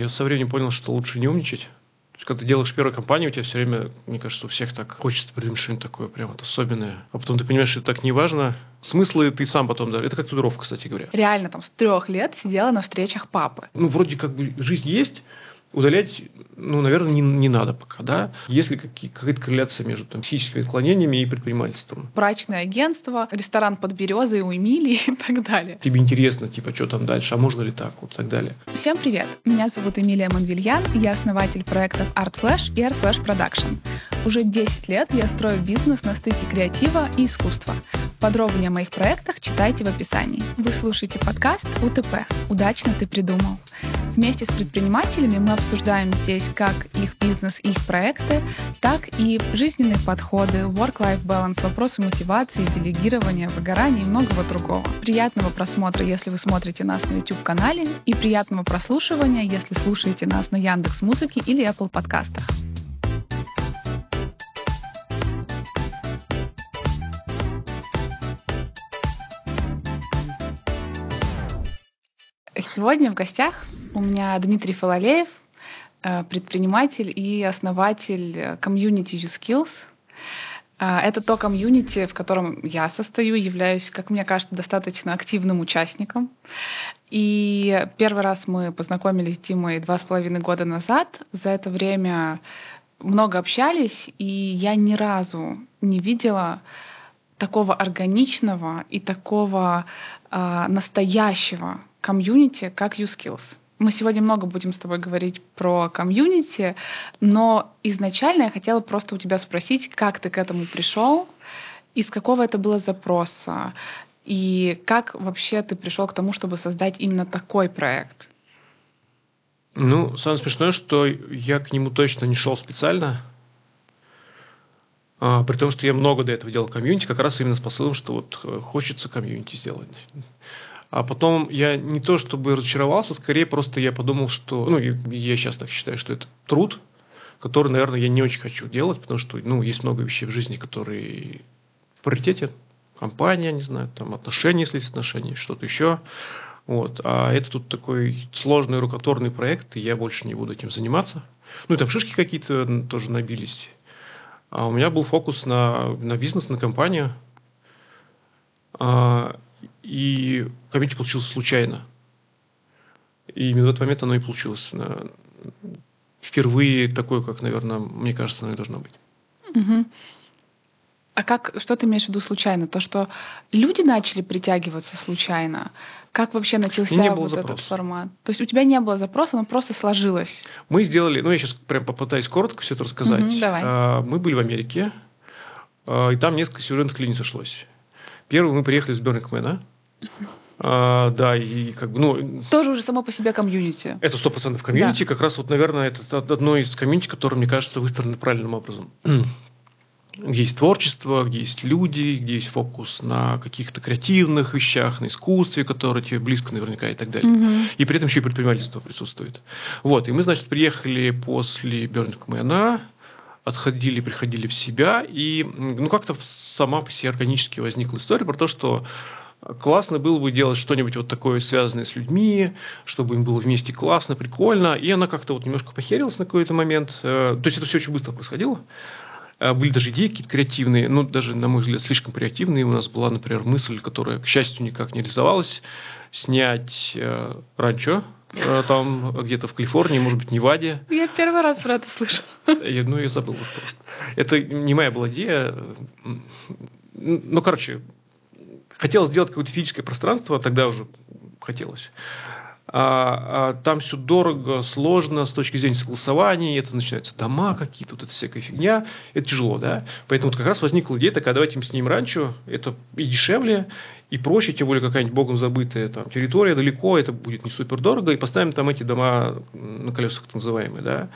Я со временем понял, что лучше не умничать. Когда ты делаешь первую компанию, у тебя все время, мне кажется, у всех так хочется придумать что-нибудь такое прям вот особенное. А потом ты понимаешь, что это так не важно. Смыслы ты сам потом, да. Это как татуировка, кстати говоря. Реально там с трех лет сидела на встречах папы. Ну, вроде как бы жизнь есть, удалять, ну, наверное, не, не надо пока, да, если какая-то корреляция между там, психическими отклонениями и предпринимательством. Брачное агентство, ресторан под березой у Эмилии и так далее. Тебе интересно, типа, что там дальше, а можно ли так, вот так далее. Всем привет! Меня зовут Эмилия Манвильян, я основатель проектов Art Flash и Art Flash Production. Уже 10 лет я строю бизнес на стыке креатива и искусства. Подробнее о моих проектах читайте в описании. Вы слушаете подкаст УТП «Удачно ты придумал». Вместе с предпринимателями мы обсуждаем здесь как их бизнес, их проекты, так и жизненные подходы, work-life balance, вопросы мотивации, делегирования, выгорания и многого другого. Приятного просмотра, если вы смотрите нас на YouTube-канале, и приятного прослушивания, если слушаете нас на Яндекс Музыке или Apple подкастах. Сегодня в гостях у меня Дмитрий Фалалеев, предприниматель и основатель комьюнити YouSkills. Э, это то комьюнити, в котором я состою, являюсь, как мне кажется, достаточно активным участником. И первый раз мы познакомились с Димой два с половиной года назад. За это время много общались, и я ни разу не видела такого органичного и такого э, настоящего комьюнити, как YouSkills. Мы сегодня много будем с тобой говорить про комьюнити, но изначально я хотела просто у тебя спросить, как ты к этому пришел, из какого это было запроса, и как вообще ты пришел к тому, чтобы создать именно такой проект? Ну, самое смешное, что я к нему точно не шел специально, а, при том, что я много до этого делал комьюнити, как раз именно с посылом, что вот э, хочется комьюнити сделать. А потом я не то чтобы разочаровался, скорее просто я подумал, что, ну, я сейчас так считаю, что это труд, который, наверное, я не очень хочу делать, потому что, ну, есть много вещей в жизни, которые в приоритете. Компания, не знаю, там отношения, если есть отношения, что-то еще. Вот. А это тут такой сложный рукотворный проект, и я больше не буду этим заниматься. Ну, и там шишки какие-то тоже набились. А у меня был фокус на, на бизнес, на компанию. А, и комьюнити получилось случайно. И именно в этот момент оно и получилось. Впервые такое, как, наверное, мне кажется, оно и должно быть. Угу. А как, что ты имеешь в виду случайно? То, что люди начали притягиваться случайно? Как вообще начался вот запроса. этот формат? То есть у тебя не было запроса, оно просто сложилось? Мы сделали, ну я сейчас прям попытаюсь коротко все это рассказать. Угу, давай. А, мы были в Америке, а, и там несколько сюжетных линий сошлось. Первый мы приехали с Бернингмена. А, да, и как бы, ну... Тоже уже само по себе комьюнити. Это сто процентов комьюнити. Да. Как раз вот, наверное, это одно из комьюнити, которое, мне кажется, выстроено правильным образом. где есть творчество, где есть люди, где есть фокус на каких-то креативных вещах, на искусстве, которое тебе близко наверняка и так далее. И при этом еще и предпринимательство присутствует. Вот, и мы, значит, приехали после Бернингмена, отходили, приходили в себя, и ну как-то сама по себе органически возникла история про то, что классно было бы делать что-нибудь вот такое, связанное с людьми, чтобы им было вместе классно, прикольно, и она как-то вот немножко похерилась на какой-то момент, э, то есть это все очень быстро происходило, э, были даже идеи какие-то креативные, ну, даже, на мой взгляд, слишком креативные. У нас была, например, мысль, которая, к счастью, никак не реализовалась, снять э, ранчо там где-то в Калифорнии, может быть, Неваде. Я первый раз про это слышу. Я, ну, я забыл уже просто. Это не моя была идея. Ну, короче, хотелось сделать какое-то физическое пространство, тогда уже хотелось. А, а там все дорого, сложно с точки зрения согласования, это начинаются дома какие-то, вот эта всякая фигня, это тяжело, да. Поэтому вот как раз возникла идея такая, давайте мы снимем ранчо, это и дешевле, и проще, тем более какая-нибудь богом забытая там территория далеко, это будет не супер дорого, и поставим там эти дома на колесах так называемые, да.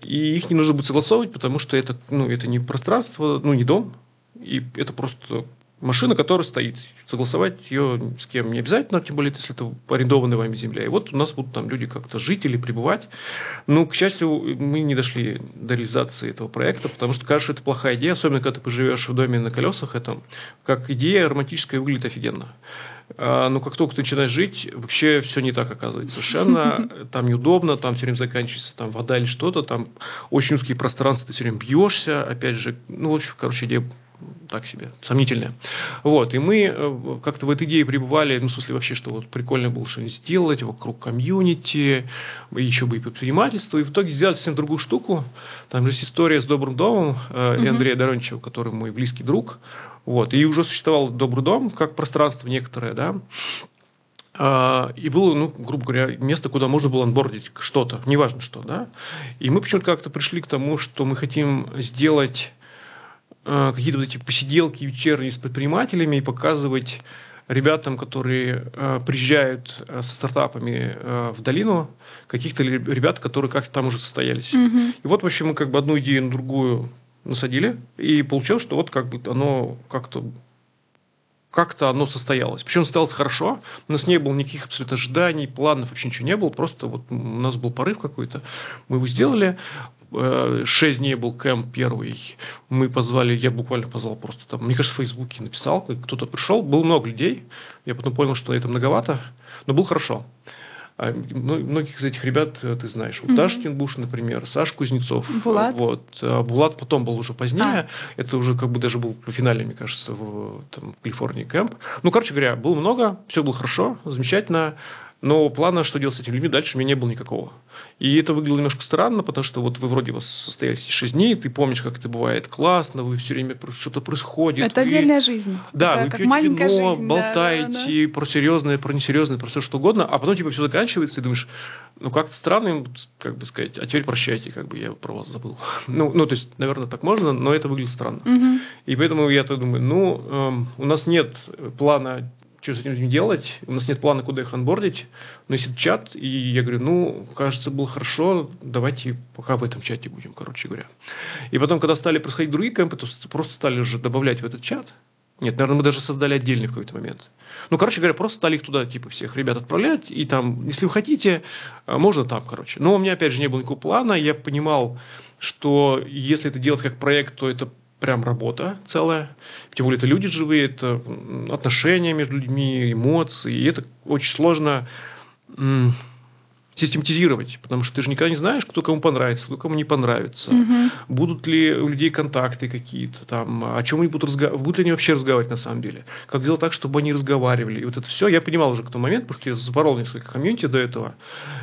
И их не нужно будет согласовывать, потому что это, ну, это не пространство, ну, не дом, и это просто машина, которая стоит. Согласовать ее с кем не обязательно, тем более, если это арендованная вами земля. И вот у нас будут там люди как-то жить или пребывать. Но, к счастью, мы не дошли до реализации этого проекта, потому что кажется, что это плохая идея, особенно когда ты поживешь в доме на колесах. Это как идея романтическая выглядит офигенно. А, но как только ты начинаешь жить, вообще все не так оказывается. Совершенно там неудобно, там все время заканчивается там вода или что-то, там очень узкие пространства, ты все время бьешься, опять же, ну, в общем, короче, идея так себе, сомнительная. Вот, и мы э, как-то в этой идее пребывали, ну, в смысле вообще, что вот прикольно было что-нибудь сделать вокруг комьюнити, еще бы и предпринимательство, и в итоге сделать совсем другую штуку. Там есть история с Добрым домом э, и Андрея Дорончева, который мой близкий друг, вот, и уже существовал Добрый дом как пространство некоторое, да, а, и было, ну, грубо говоря, место, куда можно было анбордить что-то, неважно что, да. И мы почему-то как-то пришли к тому, что мы хотим сделать Э, какие-то вот эти посиделки вечерние с предпринимателями и показывать ребятам, которые э, приезжают э, со стартапами э, в долину, каких-то ребят, которые как-то там уже состоялись. Mm-hmm. И вот, в общем, мы как бы одну идею на другую насадили, и получилось, что вот как бы оно как-то как-то оно состоялось. Причем состоялось хорошо, у нас не было никаких абсолютно ожиданий, планов, вообще ничего не было, просто вот у нас был порыв какой-то, мы его сделали, Э, шесть дней был кэмп первый. Мы позвали, я буквально позвал просто там, мне кажется, в Фейсбуке написал, кто-то пришел, было много людей. Я потом понял, что это многовато, но было хорошо. А многих из этих ребят э, ты знаешь. Вот mm-hmm. Дашкин Буш, например, Саш Кузнецов. Булат. Вот. А Булат потом был уже позднее. А. Это уже как бы даже был финальный, мне кажется, в, там, в Калифорнии кэмп. Ну, короче говоря, было много, все было хорошо, замечательно. Но плана, что делать с этими людьми, дальше у меня не было никакого. И это выглядело немножко странно, потому что вот вы вроде бы состоялись 6 дней, ты помнишь, как это бывает классно, вы все время что-то происходит. Это вы... отдельная жизнь. Да, это вы как пьете маленькая вино, жизнь, болтаете да, да, да. про серьезное, про несерьезное, про все что угодно, а потом типа все заканчивается, и думаешь, ну как-то странно, как бы сказать, а теперь прощайте, как бы я про вас забыл. Ну, ну то есть, наверное, так можно, но это выглядит странно. Угу. И поэтому я так думаю, ну, эм, у нас нет плана что с этим делать, у нас нет плана, куда их анбордить, но есть чат, и я говорю, ну, кажется, было хорошо, давайте пока в этом чате будем, короче говоря. И потом, когда стали происходить другие кемпы, то просто стали уже добавлять в этот чат, нет, наверное, мы даже создали отдельный в какой-то момент. Ну, короче говоря, просто стали их туда, типа, всех ребят отправлять, и там, если вы хотите, а, можно там, короче. Но у меня, опять же, не было никакого плана, я понимал, что если это делать как проект, то это прям работа целая. Тем более это люди живые, это отношения между людьми, эмоции. И это очень сложно систематизировать, потому что ты же никогда не знаешь, кто кому понравится, кто кому не понравится. Угу. Будут ли у людей контакты какие-то там, о чем они будут разговаривать, будут ли они вообще разговаривать на самом деле. Как сделать так, чтобы они разговаривали. И вот это все я понимал уже к тому моменту, потому что я запорол несколько комьюнити до этого,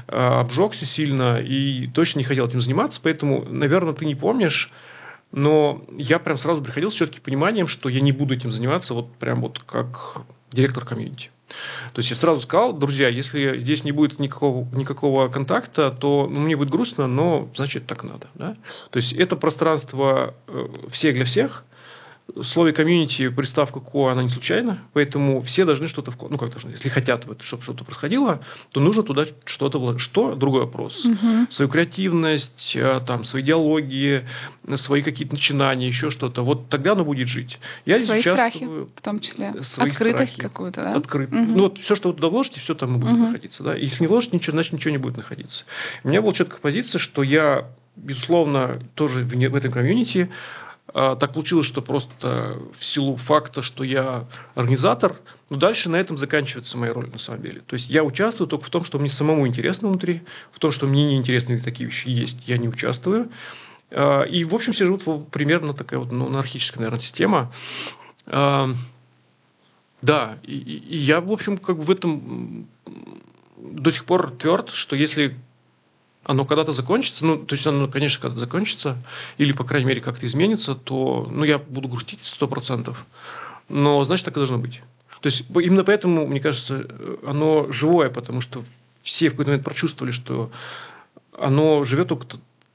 а, обжегся сильно и точно не хотел этим заниматься, поэтому, наверное, ты не помнишь, но я прям сразу приходил с четким пониманием, что я не буду этим заниматься вот прям вот как директор комьюнити. То есть я сразу сказал, друзья, если здесь не будет никакого, никакого контакта, то ну, мне будет грустно, но значит так надо. Да? То есть это пространство э, всех для всех, в слове комьюнити приставка ко, она не случайна, поэтому все должны что-то вкладывать. Ну, как должны, если хотят, чтобы что-то происходило, то нужно туда что-то вложить. Что? Другой вопрос. Угу. Свою креативность, э, там, свои диалоги, свои какие-то начинания, еще что-то. Вот тогда оно будет жить. Я свои страхи, в том числе. Свои Открытость какую-то, да? Открыт. Угу. Ну, вот все, что вы туда вложите, все там будет угу. находиться. Да? Если не вложите ничего, значит ничего не будет находиться. У меня была четкая позиция, что я, безусловно, тоже в этом комьюнити так получилось, что просто в силу факта, что я организатор, но дальше на этом заканчивается моя роль на самом деле. То есть я участвую только в том, что мне самому интересно внутри, в том, что мне неинтересны такие вещи есть, я не участвую. А, и, в общем, все живут примерно такая вот ну, анархическая, наверное, система. А, да, и, и я, в общем, как в этом до сих пор тверд, что если оно когда-то закончится, ну, то есть оно, конечно, когда-то закончится, или, по крайней мере, как-то изменится, то, ну, я буду грустить сто процентов. Но, значит, так и должно быть. То есть, именно поэтому, мне кажется, оно живое, потому что все в какой-то момент прочувствовали, что оно живет только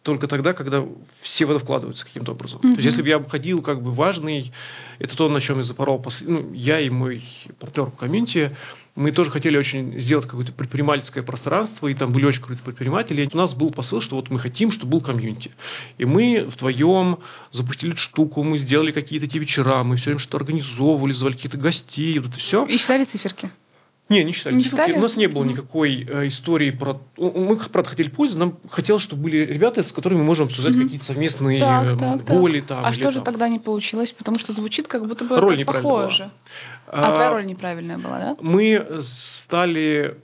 только тогда, когда все в это вкладываются каким-то образом. Мгм. То есть, если бы я ходил как бы важный, это то, на чем я запорол, пос- ну, я и мой партнер по комьюнити, мы тоже хотели очень сделать какое-то предпринимательское пространство, и там были очень крутые предприниматели. И у нас был посыл, что вот мы хотим, чтобы был комьюнити. И мы вдвоем запустили эту штуку, мы сделали какие-то эти вечера, мы все время что-то организовывали, звали каких-то гостей, вот это все. И считали циферки. Не, не считали. Не Цифры. считали? У нас не было никакой э, истории про... Мы, правда, хотели пользоваться, нам хотелось, чтобы были ребята, с которыми мы можем обсуждать Мгм. какие-то совместные Так, э, так, так. боли. Там, а что же там. тогда не получилось? Потому что звучит как будто бы Роль так неправильная была. похоже. А, твоя роль неправильная была, да? мы стали...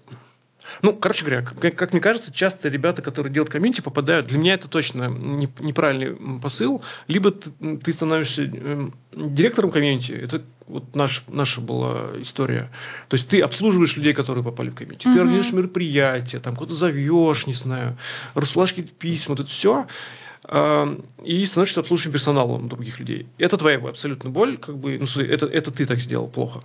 Ну, короче говоря, как, как мне кажется, часто ребята, которые делают комьюнити, попадают... Для меня это точно не- неправильный посыл. Либо ты, ты становишься эм, директором комьюнити, это вот наш, наша была история. То есть ты обслуживаешь людей, которые попали в комьюнити. Ты Мгм. организуешь мероприятия, там куда-то зовешь, не знаю, рассылаешь какие-то письма, вот это все. И становишься обслуживающим персоналом других людей. Это твоя абсолютно боль, как бы, ну, это, это ты так сделал плохо.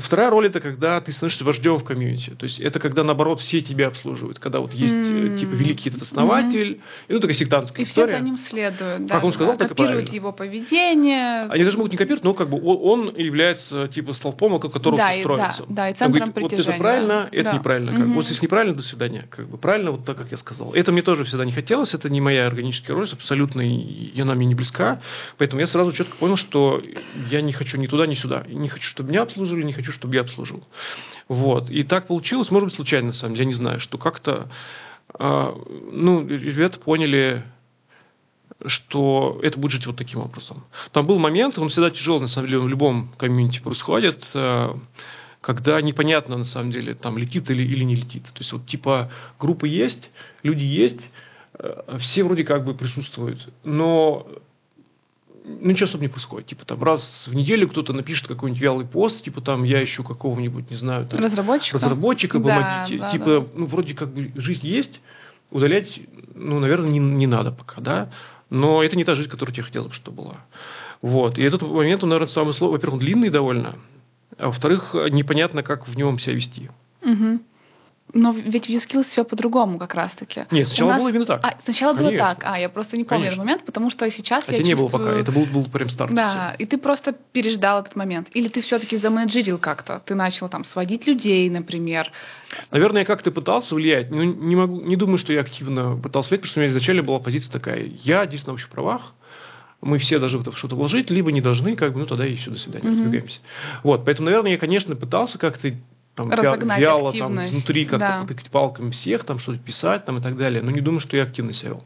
Вторая роль это когда ты становишься вождем в комьюнити. То есть это когда наоборот все тебя обслуживают. Когда вот есть М. типа великий этот основатель, и, ну такая сектантская И все история. за ним следуют. Да, Как он да, сказал, так и Копируют правильно. его поведение. Они даже могут не копировать, но как бы он он является типа столпом, вокруг которого Да, все и- строится. да, да, и Он центром говорит, Вот притяжения, это правильно, да. это Да. неправильно. Как. Мгм. Вот если неправильно, до свидания. Как бы правильно, вот так, как я сказал. Это мне тоже всегда не хотелось, это не моя органическая роль, абсолютно, и она мне не близка. Поэтому я сразу четко понял, что я не хочу ни туда, ни сюда. Не хочу, чтобы меня обслуживали, не хочу, чтобы я обслуживал. Вот. И так получилось, может быть, случайно, на самом деле, я не знаю, что как-то а, ну, ребята поняли, что это будет жить вот таким образом. Там был момент, он всегда тяжелый, на самом деле, в любом комьюнити происходит, э, когда непонятно, на самом деле, там летит или, или не летит. То есть, вот типа группы есть, люди есть, э, все вроде как бы присутствуют, но ну, ничего особо не происходит. Типа там раз в неделю кто-то напишет какой-нибудь вялый пост, типа там я ищу какого-нибудь, не знаю, там, Разработчик. разработчика, Да, помогите. да, типа, ну, вроде как бы жизнь есть, удалять, ну, наверное, не, не надо пока, да. Но это не та жизнь, которую тебе хотелось бы, чтобы была. Вот. И этот момент, он, наверное, самый сложный. Во-первых, он длинный довольно. А во-вторых, непонятно, как в нем себя вести. Мгм. Но ведь в YouSkills все по-другому как раз-таки. Нет, сначала нас- было именно так. А, сначала было Конечно. так. А, я просто не помню Конечно. этот момент, потому что сейчас Это я не было чувствую... пока, это был, был прям старт. Да, и ты просто переждал этот момент. Или ты все-таки заменеджерил как-то. Ты начал там сводить людей, например. Наверное, я как-то пытался влиять, но не, могу, не думаю, что я активно пытался влиять, потому что у меня изначально была позиция такая, я здесь на общих правах, мы все должны в что-то вложить, либо не должны, как бы, ну тогда и все, до свидания, Мгм. разбегаемся. Вот, поэтому, наверное, я, конечно, пытался как-то там, Разогнать вяло там, внутри как-то да. потыкать палками всех, там что-то писать там, и так далее, но не думаю, что я активно себя вел.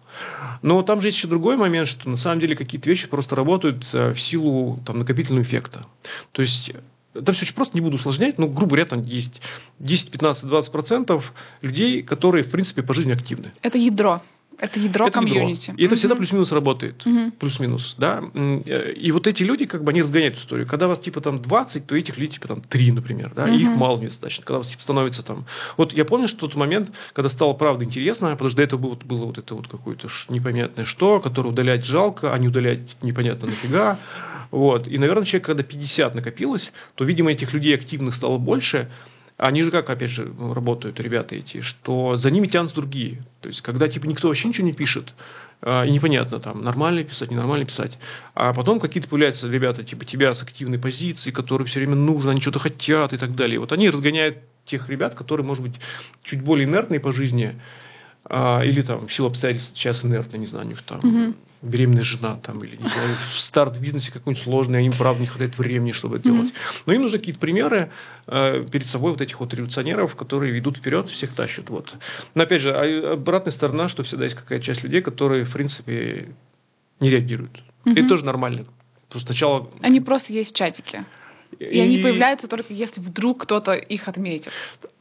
Но там же есть еще другой момент, что на самом деле какие-то вещи просто работают э, в силу там, накопительного эффекта. То есть это все очень просто, не буду усложнять, но, грубо говоря, там есть 10, 15, 20 процентов людей, которые, в принципе, по жизни активны. Это ядро. Это ядро Это ядро. комьюнити. И это всегда плюс-минус работает. Мгм. Плюс-минус, да. Э, И вот эти люди, как бы, они разгоняют историю. Когда вас, типа, там 20, то этих людей, типа, там 3, например, да, и их мало недостаточно. Когда вас, типа, становится там... Вот я помню, что тот момент, когда стало, правда, интересно, потому что до этого было, было вот это вот какое-то непонятное что, которое удалять жалко, а не удалять непонятно нафига. Вот. И, наверное, человек, когда 50 накопилось, то, видимо, этих людей активных стало больше, они же как, опять же, работают, ребята эти, что за ними тянутся другие. То есть, когда, типа, никто вообще ничего не пишет, а, и непонятно, там, нормально писать, ненормально писать. А потом какие-то появляются ребята, типа, тебя с активной позиции, которые все время нужно, они что-то хотят и так далее. Вот они разгоняют тех ребят, которые, может быть, чуть более инертные по жизни, а, или там в силу обстоятельств сейчас инертные, не знаю, у них там Мгм. Беременная жена там, или не знаю, старт в бизнесе какой-нибудь сложный, а им, правда, не хватает времени, чтобы это Мгм. делать. Но им нужны какие-то примеры э, перед собой вот этих вот революционеров, которые ведут вперед, всех тащат. Вот. Но опять же, а обратная сторона, что всегда есть какая-то часть людей, которые, в принципе, не реагируют. Мгм. Это тоже нормально. Просто сначала... Они просто есть в чатике. И, они появляются только если вдруг кто-то их отметит.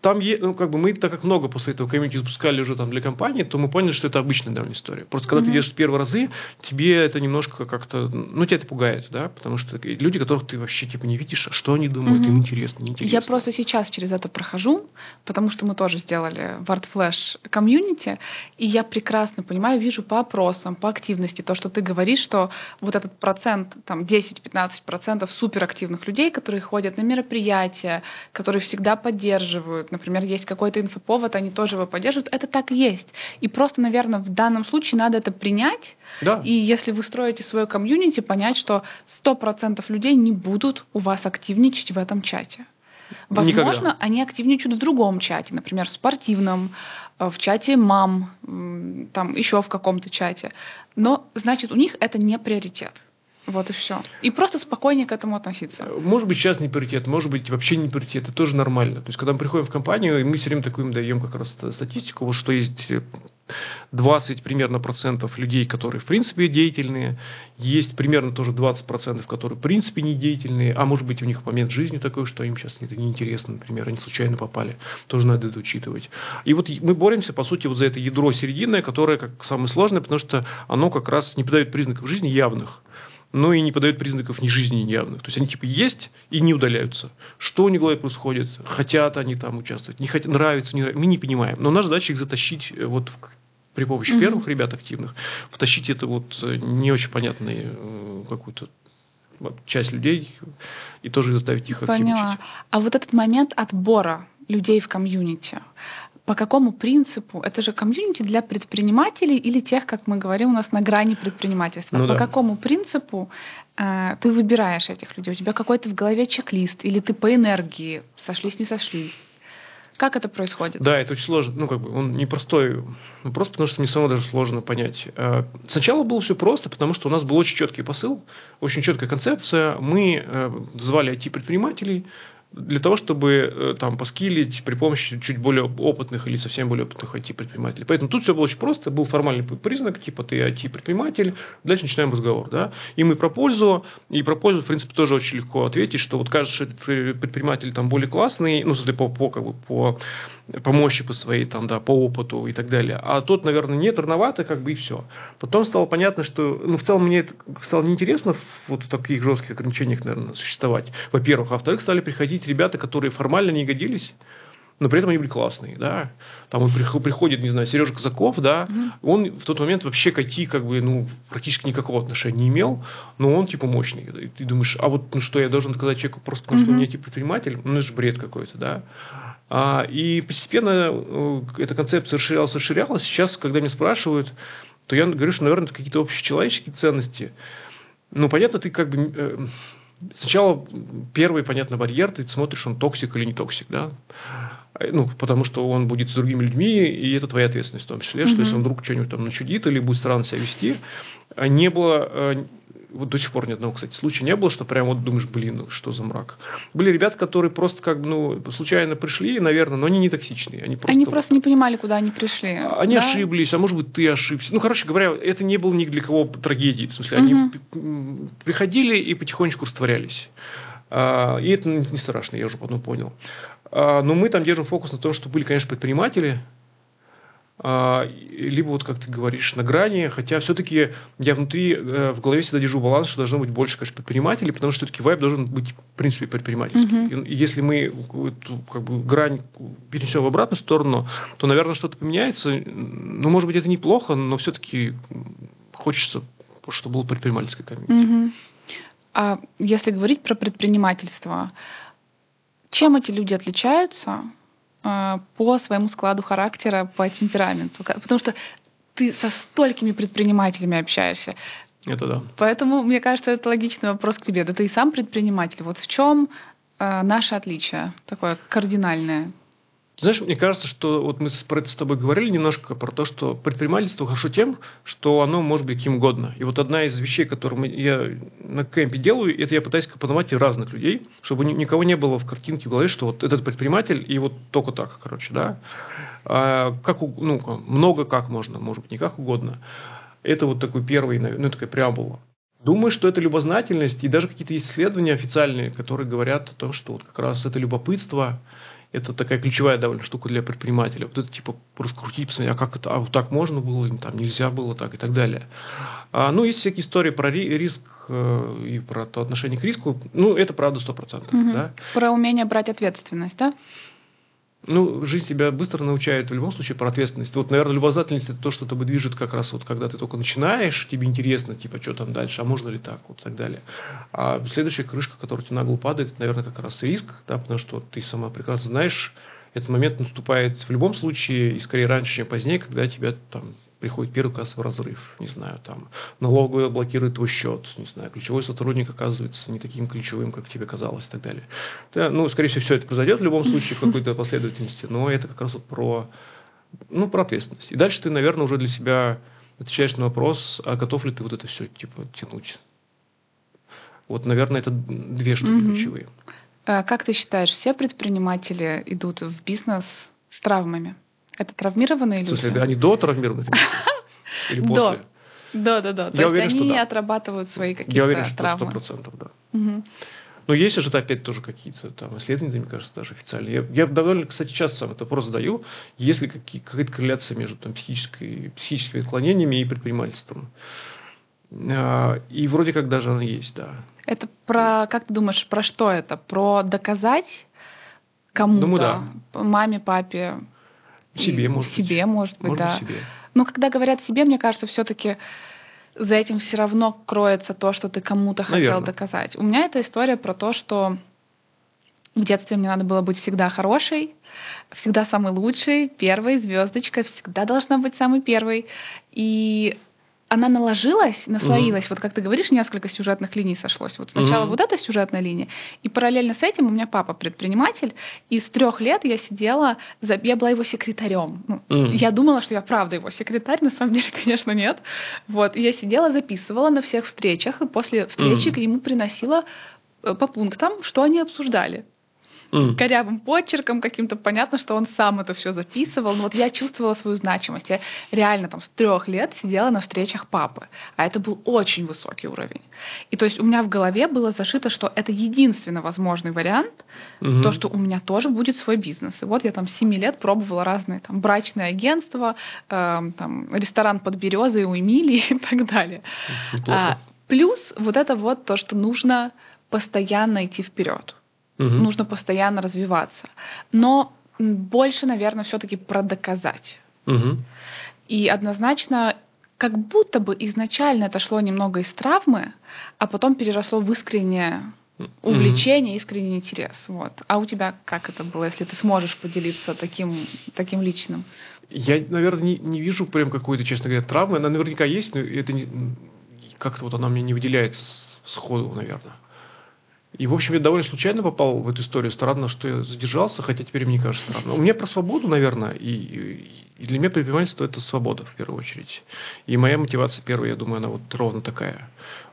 Там, ну, как бы мы, так как много после этого комьюнити запускали уже там для компании, то мы поняли, что это обычная довольно история. Просто когда Мгм. ты делаешь первые разы, тебе это немножко как-то, ну, тебя это пугает, да, потому что люди, которых ты вообще, типа, не видишь, а что они думают, Мгм. им интересно, неинтересно. Я просто сейчас через это прохожу, потому что мы тоже сделали в ArtFlash комьюнити, и я прекрасно понимаю, вижу по опросам, по активности, то, что ты говоришь, что вот этот процент, там 10-15% суперактивных людей, которые ходят на мероприятия, которые всегда поддерживают. Например, есть какой-то инфоповод, они тоже его поддерживают. Это так и есть. И просто, наверное, в данном случае надо это принять. Да. И если вы строите свое комьюнити, понять, что 100% людей не будут у вас активничать в этом чате. Возможно, Никогда. они активничают в другом чате, например, в спортивном, э, в чате мам, там еще в каком-то чате. Но, значит, у них это не приоритет. Вот и все. И просто спокойнее к этому относиться. Может быть, сейчас не приоритет, может быть, вообще не приоритет. Это тоже нормально. То есть, когда мы приходим в компанию, и мы все время такую им даем как раз статистику, вот что есть 20 примерно процентов людей, которые в принципе деятельные, есть примерно тоже 20 процентов, которые в принципе не деятельные, а может быть у них момент жизни такой, что им сейчас это неинтересно, например, они случайно попали, тоже надо это учитывать. И вот мы боремся, по сути, вот за это ядро серединное, которое как самое сложное, потому что оно как раз не подает признаков жизни явных но и не подает признаков ни жизни, ни явных. То есть они типа есть и не удаляются. Что у них в голове происходит? Хотят они там участвовать? Не хотят, нравится, не нравится? Мы не понимаем. Но наша задача их затащить э, вот в при помощи Мгм. первых ребят активных, втащить это вот э, не очень понятную э, какую-то часть людей и тоже заставить их Поняла. активничать. А вот этот момент отбора людей в комьюнити, по какому принципу? Это же комьюнити для предпринимателей или тех, как мы говорим, у нас на грани предпринимательства. Ну по да. какому принципу э, ты выбираешь этих людей? У тебя какой-то в голове чек-лист или ты по энергии сошлись, не сошлись? Как это происходит? Да, это очень сложно, ну, как бы, он непростой, просто потому что мне самому даже сложно понять. А, Сначала было все просто, потому что у нас был очень четкий посыл, очень четкая концепция. Мы э, звали IT-предпринимателей для того, чтобы э, там поскилить при помощи чуть более опытных или совсем более опытных IT-предпринимателей. Поэтому тут все было очень просто, был формальный признак, типа ты IT-предприниматель, дальше начинаем разговор. Да? И мы про пользу, и про пользу, в принципе, тоже очень легко ответить, что вот кажется, что этот предприниматель там более классный, ну, в смысле, по, по, как бы, по, по мощи по своей, там, да, по опыту и так далее. А тот, наверное, нет, рановато, как бы и все. Потом стало понятно, что, ну, в целом мне это стало неинтересно вот в таких жестких ограничениях, наверное, существовать. Во-первых. А во-вторых, стали приходить ребята, которые формально не годились, но при этом они были классные, да. Там прих- приходит, не знаю, Сережа Казаков, да, он в тот момент вообще к IT как бы, ну, практически никакого отношения не имел, но он типа мощный. И ты думаешь, а вот ну что, я должен сказать человеку просто потому, что он не IT-предприниматель? Ну, это же бред какой-то, да. А, и постепенно э, эта концепция расширялась, расширялась. Сейчас, когда меня спрашивают, то я говорю, что, наверное, это какие-то общечеловеческие ценности. Ну, понятно, ты как бы... Сначала первый, понятно, барьер, ты смотришь, он toxic или не toxic, да? Ну, потому что он будет с другими людьми, и это твоя ответственность в том числе, что если он вдруг что-нибудь там начудит или будет странно себя вести. А Не было, э, вот до сих пор ни одного, кстати, случая не было, что прям вот думаешь, блин, ну что за мрак. Были ребята, которые просто как бы, ну, случайно пришли, наверное, но они не токсичные. Они просто, Они просто не понимали, куда они пришли. они да? ошиблись, а может быть, ты ошибся. Ну, короче говоря, это не было ни для кого трагедии. В смысле, они приходили и потихонечку растворялись. А, И это не страшно, я уже потом понял. А, Но мы там держим фокус на том, что были, конечно, предприниматели, а, либо вот, как ты говоришь, на грани, хотя все-таки я внутри э, в голове всегда держу баланс, что должно быть больше, конечно, предпринимателей, потому что все-таки вайб должен быть, в принципе, предпринимательский. Мгм. И если мы эту как бы, грань перенесем в обратную сторону, то, наверное, что-то поменяется. Ну, может быть, это неплохо, но все-таки хочется, чтобы было предпринимательское комьюнити. Мгм. А если говорить про предпринимательство, чем эти люди отличаются э, по своему складу характера, по темпераменту? Потому что ты со столькими предпринимателями общаешься. Это да. Поэтому, мне кажется, это логичный вопрос к тебе. Да ты и сам предприниматель. Вот в чем э, наше отличие такое кардинальное? Знаешь, мне кажется, что вот мы про это с тобой говорили немножко, про то, что предпринимательство хорошо тем, что оно может быть каким угодно. И вот одна из вещей, которую я на кемпе делаю, это я пытаюсь компоновать разных людей, чтобы ни- никого не было в картинке в голове, что вот этот предприниматель и вот только так, короче, да. А, как, ну, много как можно, может быть, не как угодно. Это вот такой первый, ну, такая преамбула. Думаю, что это любознательность, и даже какие-то исследования официальные, которые говорят о том, что вот как раз это любопытство, это такая ключевая довольно штука для предпринимателя. Вот это типа раскрутить, посмотреть, а как это, а вот так можно было, им там нельзя было так и так далее. А, ну, есть всякие истории про ри- риск э, и про то отношение к риску. Ну, это правда 100%. Мгм. Да? Про умение брать ответственность, да? Ну, жизнь тебя быстро научает в любом случае про ответственность. Вот, наверное, любознательность – это то, что тобой движет как раз вот, когда ты только начинаешь, тебе интересно, типа, что там дальше, а можно ли так, вот, и так далее. А следующая крышка, которая тебе на голову падает, это, наверное, как раз риск, да, потому что ты сама прекрасно знаешь, этот момент наступает в любом случае, и скорее раньше, чем позднее, когда тебя там приходит первый кассовый разрыв, не знаю, там, налоговая блокирует твой счет, не знаю, ключевой сотрудник оказывается не таким ключевым, как тебе казалось и так далее. Да, ну, скорее всего, все это произойдет в любом случае в какой-то последовательности, но это как раз вот про, ну, про ответственность. И дальше ты, наверное, уже для себя отвечаешь на вопрос, а готов ли ты вот это все, типа, тянуть. Вот, наверное, это две штуки mm-hmm. ключевые. А как ты считаешь, все предприниматели идут в бизнес с травмами? Это травмированные люди? Слушай, они до травмированы? Или после? До. Да, да, да. То есть они отрабатывают свои какие-то Я уверен, что сто процентов, да. Но есть же опять тоже какие-то там исследования, мне кажется, даже официальные. Я, я довольно, кстати, часто сам это вопрос задаю, есть ли какая-то корреляция между там, психической, психическими отклонениями и предпринимательством. А, и вроде как даже она есть, да. Это про, как ты думаешь, про что это? Про доказать кому-то? Думаю, да. Маме, папе? Себе, может Себе, быть. может быть, может да. Себе. Но когда говорят себе, мне кажется, все-таки за этим все равно кроется то, что ты кому-то хотел доказать. У меня эта история про то, что в детстве мне надо было быть всегда хорошей, всегда самой лучшей, первой звездочкой, всегда должна быть самой первой. И она наложилась, наслоилась, угу. вот как ты говоришь, несколько сюжетных линий сошлось. Вот сначала угу. вот эта сюжетная линия, и параллельно с этим у меня папа предприниматель, и с трех лет я сидела, за... я была его секретарем. Ну, угу. Я думала, что я правда его секретарь, на самом деле, конечно, нет. Вот, и я сидела, записывала на всех встречах, и после встречи угу. к нему приносила э, по пунктам, что они обсуждали mm. корявым почерком каким-то. Понятно, что он сам это все записывал. Но вот я чувствовала свою значимость. Я реально там с трех лет сидела на встречах папы. А это был очень высокий уровень. И то есть у меня в голове было зашито, что это единственно возможный вариант, mm-hmm. то, что у меня тоже будет свой бизнес. И вот я там с 7 лет пробовала разные там брачные агентства, э, там ресторан под березой у Эмилии и так далее. А, плюс вот это вот то, что нужно постоянно идти вперед. Угу. Нужно постоянно развиваться. Но больше, наверное, все-таки про доказать. Угу. И однозначно, как будто бы изначально это шло немного из травмы, а потом переросло в искреннее увлечение, искренний интерес. Вот. А у тебя как это было, если ты сможешь поделиться таким, таким личным? Я, наверное, не, не вижу прям какой-то, честно говоря, травмы. Она наверняка есть, но это не, как-то вот она мне не выделяется сходу, наверное. И, в общем, я довольно случайно попал в эту историю. Странно, что я задержался, хотя теперь мне кажется странно. У меня про свободу, наверное, и, и для меня предпринимательство – это свобода, в первую очередь. И моя мотивация первая, я думаю, она вот ровно такая.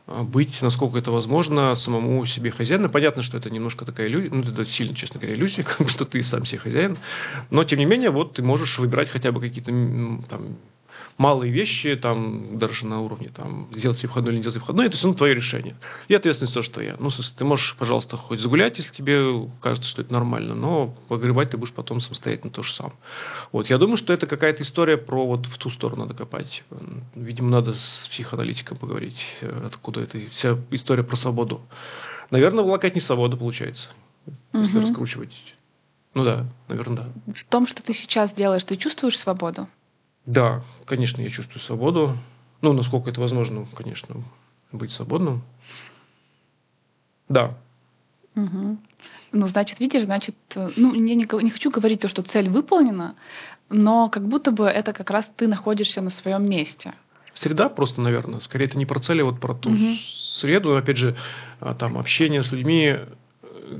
А, быть, насколько это возможно, самому себе хозяином. Понятно, что это немножко такая иллюзия, ну, это сильно, честно говоря, иллюзия, как бы, что ты сам себе хозяин. Но, тем не менее, вот ты можешь выбирать хотя бы какие-то там малые вещи, там, даже на уровне, там, сделать себе входной или не сделать себе входной, это все равно твое решение. И ответственность то, что я. Ну, ты можешь, пожалуйста, хоть загулять, если тебе кажется, что это нормально, но погребать ты будешь потом самостоятельно тоже сам. Вот, я думаю, что это какая-то история про вот в ту сторону надо копать. Видимо, надо с психоаналитиком поговорить, э, откуда эта вся история про свободу. Наверное, волокать не свобода получается, если угу. раскручивать. Ну да, наверное, да. В том, что ты сейчас делаешь, ты чувствуешь свободу? Да, конечно, я чувствую свободу. Ну, насколько это возможно, конечно, быть свободным. Да. Угу. Ну, значит, видишь, значит, ну, я не, не хочу говорить то, что цель выполнена, но как будто бы это как раз ты находишься на своем месте. Среда просто, наверное. Скорее, это не про цель, а вот про ту угу. среду. Опять же, а, там общение с людьми,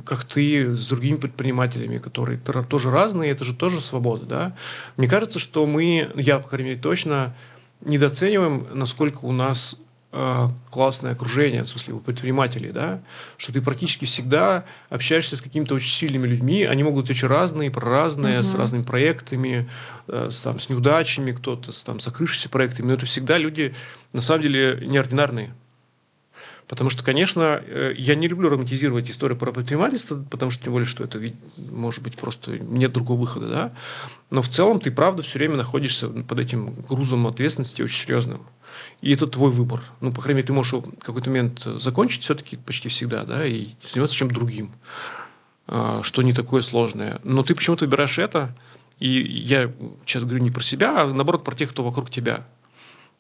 как ты с другими предпринимателями, которые тоже разные, это же тоже свобода, да. Мне кажется, что мы, я, по крайней мере, точно недооцениваем, насколько у нас э, классное окружение, в смысле, у предпринимателей, да, что ты практически всегда общаешься с какими-то очень сильными людьми, они могут быть очень разные, про разные, uh-huh. с разными проектами, э, с, там, с неудачами, кто-то с там, закрывшимися проектами, но это всегда люди, на самом деле, неординарные. Потому что, конечно, э, я не люблю романтизировать историю про предпринимательство, потому что тем более, что это может быть просто нет другого выхода, да. Но в целом ты правда все время находишься под этим грузом ответственности очень серьезным. И это твой выбор. Ну, по крайней мере, ты можешь в какой-то момент закончить все-таки почти всегда, да, и заниматься чем-то другим. а, что не такое сложное. Но ты почему-то выбираешь это, и я сейчас говорю не про себя, а наоборот про тех, кто вокруг тебя.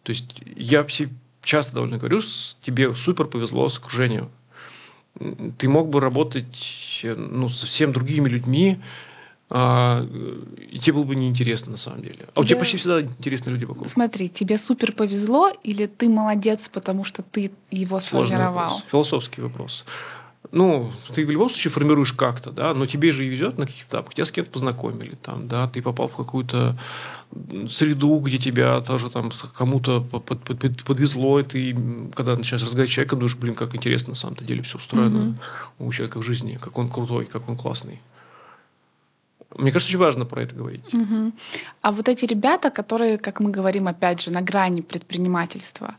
То есть я все часто довольно говорю, тебе супер повезло с окружением. Ты мог бы работать ну, со совсем другими людьми, а, и тебе было бы неинтересно на самом деле. Тебе... А у тебя почти всегда интересные люди вокруг. Смотри, тебе супер повезло или ты молодец, потому что ты его Сложный сформировал? Вопрос. Философский вопрос. Ну, ты в любом случае формируешь как-то, да, но тебе же и везет на каких-то этапах. Тебя с кем-то познакомили, там, да, ты попал в какую-то среду, где тебя тоже там кому-то под, под, под, подвезло, и ты, когда начинаешь разговаривать с человеком, думаешь, блин, как интересно на самом-то деле все устроено mm-hmm. у человека в жизни, как он крутой, как он классный. Мне кажется, очень важно про это говорить. Угу. А вот эти ребята, которые, как мы говорим, опять же, на грани предпринимательства,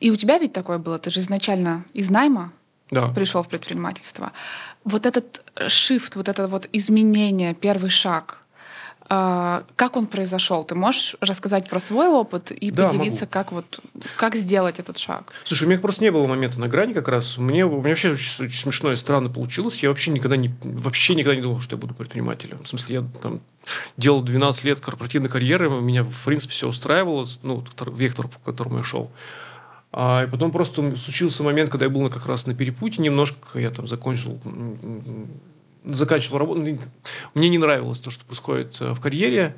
и у тебя ведь такое было, ты же изначально из найма да. пришел в предпринимательство. Вот этот shift, вот это вот изменение, первый шаг, а, как он произошел? Ты можешь рассказать про свой опыт и да, поделиться, могу. как вот как сделать этот шаг? Слушай, у меня просто не было момента на грани как раз. Мне, у меня вообще очень, очень смешно и странно получилось. Я вообще никогда не вообще никогда не думал, что я буду предпринимателем. В смысле, я там делал 12 лет корпоративной карьеры, меня в принципе все устраивало, ну, вектор, по которому я шел. А, и потом просто случился момент, когда я был как раз на перепутье немножко, я там закончил заканчивал работу. Мне не нравилось то, что происходит э, в карьере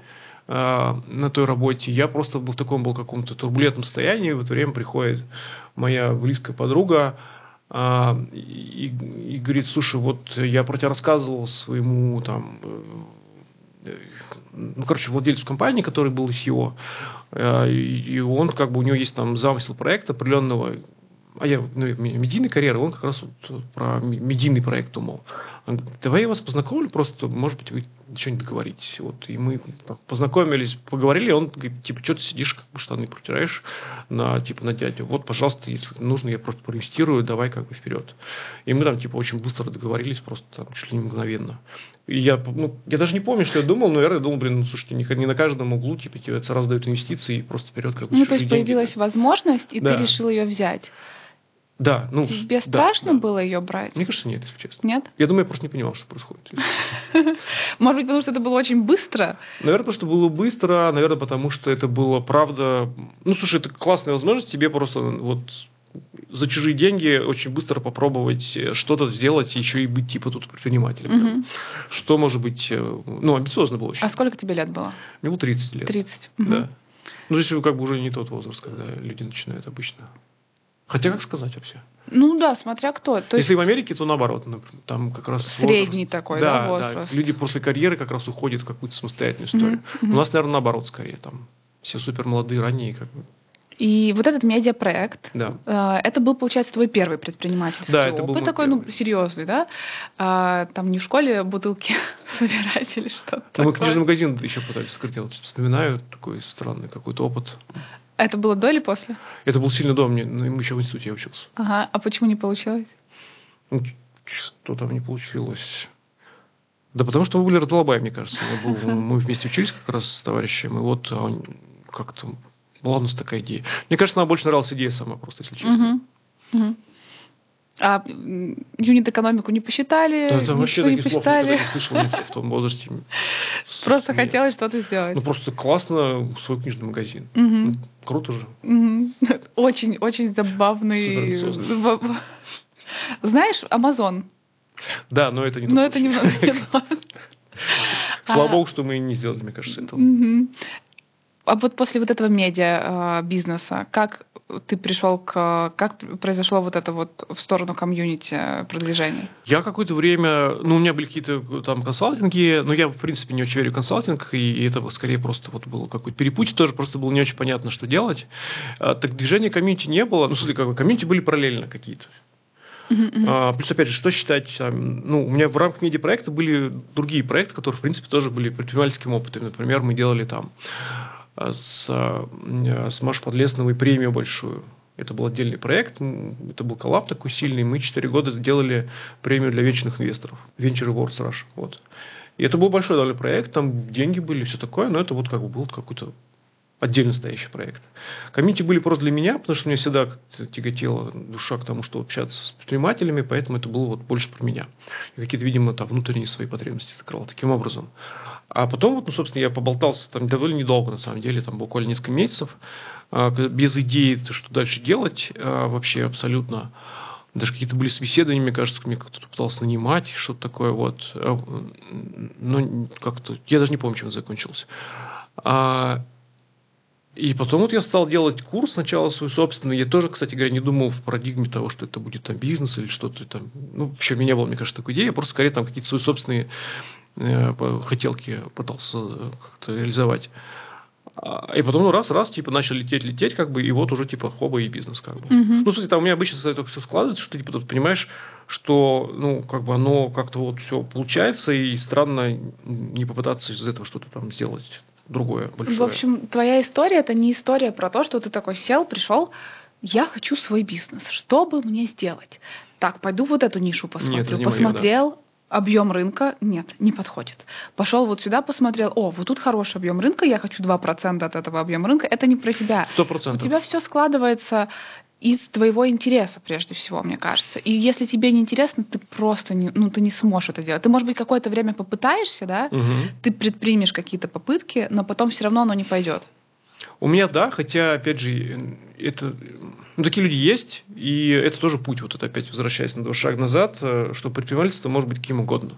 э, на той работе. Я просто был в таком был каком-то турбулентном состоянии. В это время приходит моя близкая подруга э, и, и говорит, слушай, вот я про тебя рассказывал своему там ну, короче, владельцу компании, который был CEO, и он, как бы, у него есть там замысел проекта определенного, а я, ну, медийной карьеры, он как раз вот про медийный проект думал. Он говорит, давай я вас познакомлю, просто, может быть, вы что-нибудь договоритесь. Вот, и мы познакомились, поговорили, он говорит, типа, что ты сидишь, как бы штаны протираешь на, типа, на дядю. Вот, пожалуйста, если нужно, я просто проинвестирую, давай как бы вперед. И мы там, типа, очень быстро договорились, просто там, чуть ли не мгновенно. И я, ну, я даже не помню, что я думал, но я думал, блин, ну, слушайте, не, не на каждом углу, типа, тебе сразу дают инвестиции и просто вперед как бы. Ну, то есть появилась возможность, и да. ты решил ее взять. Да, ну. Тебе да, страшно да. было ее брать? Мне кажется, нет, если честно. Нет? Я думаю, я просто не понимал, что происходит. Может быть, потому что это было очень быстро? Наверное, потому что было быстро, наверное, потому что это было правда. Ну, слушай, это классная возможность тебе просто вот за чужие деньги очень быстро попробовать что-то сделать, еще и быть типа тут предпринимателем. Угу. Что может быть, э, ну, амбициозно было очень. А сколько тебе лет было? Мне было 30 лет. 30. Да. Ну, здесь как бы уже не тот возраст, когда люди начинают обычно Хотя как сказать вообще? Ну да, смотря кто. То Если есть... в Америке, то наоборот, там как раз средний возраст. такой, да, да, возраст. Да, люди после карьеры как раз уходят в какую-то самостоятельную историю. Mm-hmm. У нас, наверное, наоборот, скорее там все супер молодые, ранние, как бы. И вот этот медиапроект, да. э, это был, получается, твой первый предпринимательский да, опыт. Это был такой, первый. ну, серьезный, да? А, там не в школе бутылки собирать или что-то. Ну, мы книжный магазин еще пытались открыть. Я вот вспоминаю такой странный какой-то опыт. Это было до или после? Это был сильно до, мне, ну, еще в институте я учился. Ага, а почему не получилось? Ну, что там не получилось? Да потому что мы были раздолбай, мне кажется. Мы, был, мы вместе учились как раз с товарищем, и вот а, как-то была у нас такая идея. Мне кажется, нам больше нравилась идея сама просто, если честно. А юнит экономику не посчитали, да, это вообще не посчитали. Слышал в том возрасте. Просто хотелось что-то сделать. Ну просто классно свой книжный магазин. Угу. круто же. Очень, очень забавный. Знаешь, Амазон. Да, но это не. Но это немного. Слава богу, что мы не сделали, мне кажется, этого. А вот после вот этого медиа бизнеса, как ты пришел к... Как произошло вот это вот в сторону комьюнити продвижения? Я какое-то время... Ну, у меня были какие-то там консалтинги, но я, в принципе, не очень верю в консалтинг, и это скорее просто вот было какой-то перепутье, тоже просто было не очень понятно, что делать. А, так движения комьюнити не было. Ну, смотри, как комьюнити были параллельно какие-то. Uh-huh, uh-huh. плюс, опять же, что считать? Ну, у меня в рамках медиапроекта были другие проекты, которые, в принципе, тоже были предпринимательским опытом. Например, мы делали там с, э, с Машей Подлесновой премию большую. Это был отдельный проект, это был коллаб такой сильный. Мы 4 года делали премию для венчурных инвесторов, Venture Awards Russia. Вот. И это был большой довольно проект, там деньги были, все такое, но это вот как бы был какой-то отдельно стоящий проект. Комьюнити были просто для меня, потому что мне всегда тяготела душа к тому, что общаться с предпринимателями, поэтому это было вот больше про меня. И какие-то, видимо, там внутренние свои потребности закрывал таким образом. А потом, вот, ну, собственно, я поболтался там довольно недолго, на самом деле, там буквально несколько месяцев, а, без идеи, что дальше делать, а, вообще абсолютно. Даже какие-то были собеседования, мне кажется, мне кто-то пытался нанимать, что-то такое вот. А, ну, как-то, я даже не помню, чем закончился. И потом вот я стал делать курс сначала свой собственный. Я тоже, кстати говоря, не думал в парадигме того, что это будет там бизнес или что-то там. Ну, вообще у меня было, мне кажется, такой идеи. Я просто скорее там какие-то свои собственные хотелки пытался как-то реализовать. А, и потом, ну, раз, раз, типа, начал лететь, лететь, как бы, и вот уже, типа, хоба и бизнес, как бы. Uh-huh. Ну, в смысле, там у меня обычно это все складывается, что ты, типа, тут понимаешь, что, ну, как бы оно как-то вот все получается, и странно не попытаться из этого что-то там сделать другое большое. В общем, твоя история это не история про то, что ты такой сел, пришел, я хочу свой бизнес. Что бы мне сделать? Так, пойду вот эту нишу посмотрю. Нет, Посмотрел, мое, да. Объем рынка нет, не подходит. Пошел вот сюда, посмотрел, о, вот тут хороший объем рынка, я хочу 2% от этого объема рынка. Это не про тебя. Сто процентов. У тебя все складывается из твоего интереса, прежде всего, мне кажется. И если тебе не интересно, ты просто не, ну, ты не сможешь это делать. Ты, может быть, какое-то время попытаешься, да, угу. ты предпримешь какие-то попытки, но потом все равно оно не пойдет. У меня да, хотя, опять же, это, ну, такие люди есть, и это тоже путь, вот это опять возвращаясь на два шага назад, э, что предпринимательство может быть каким угодно.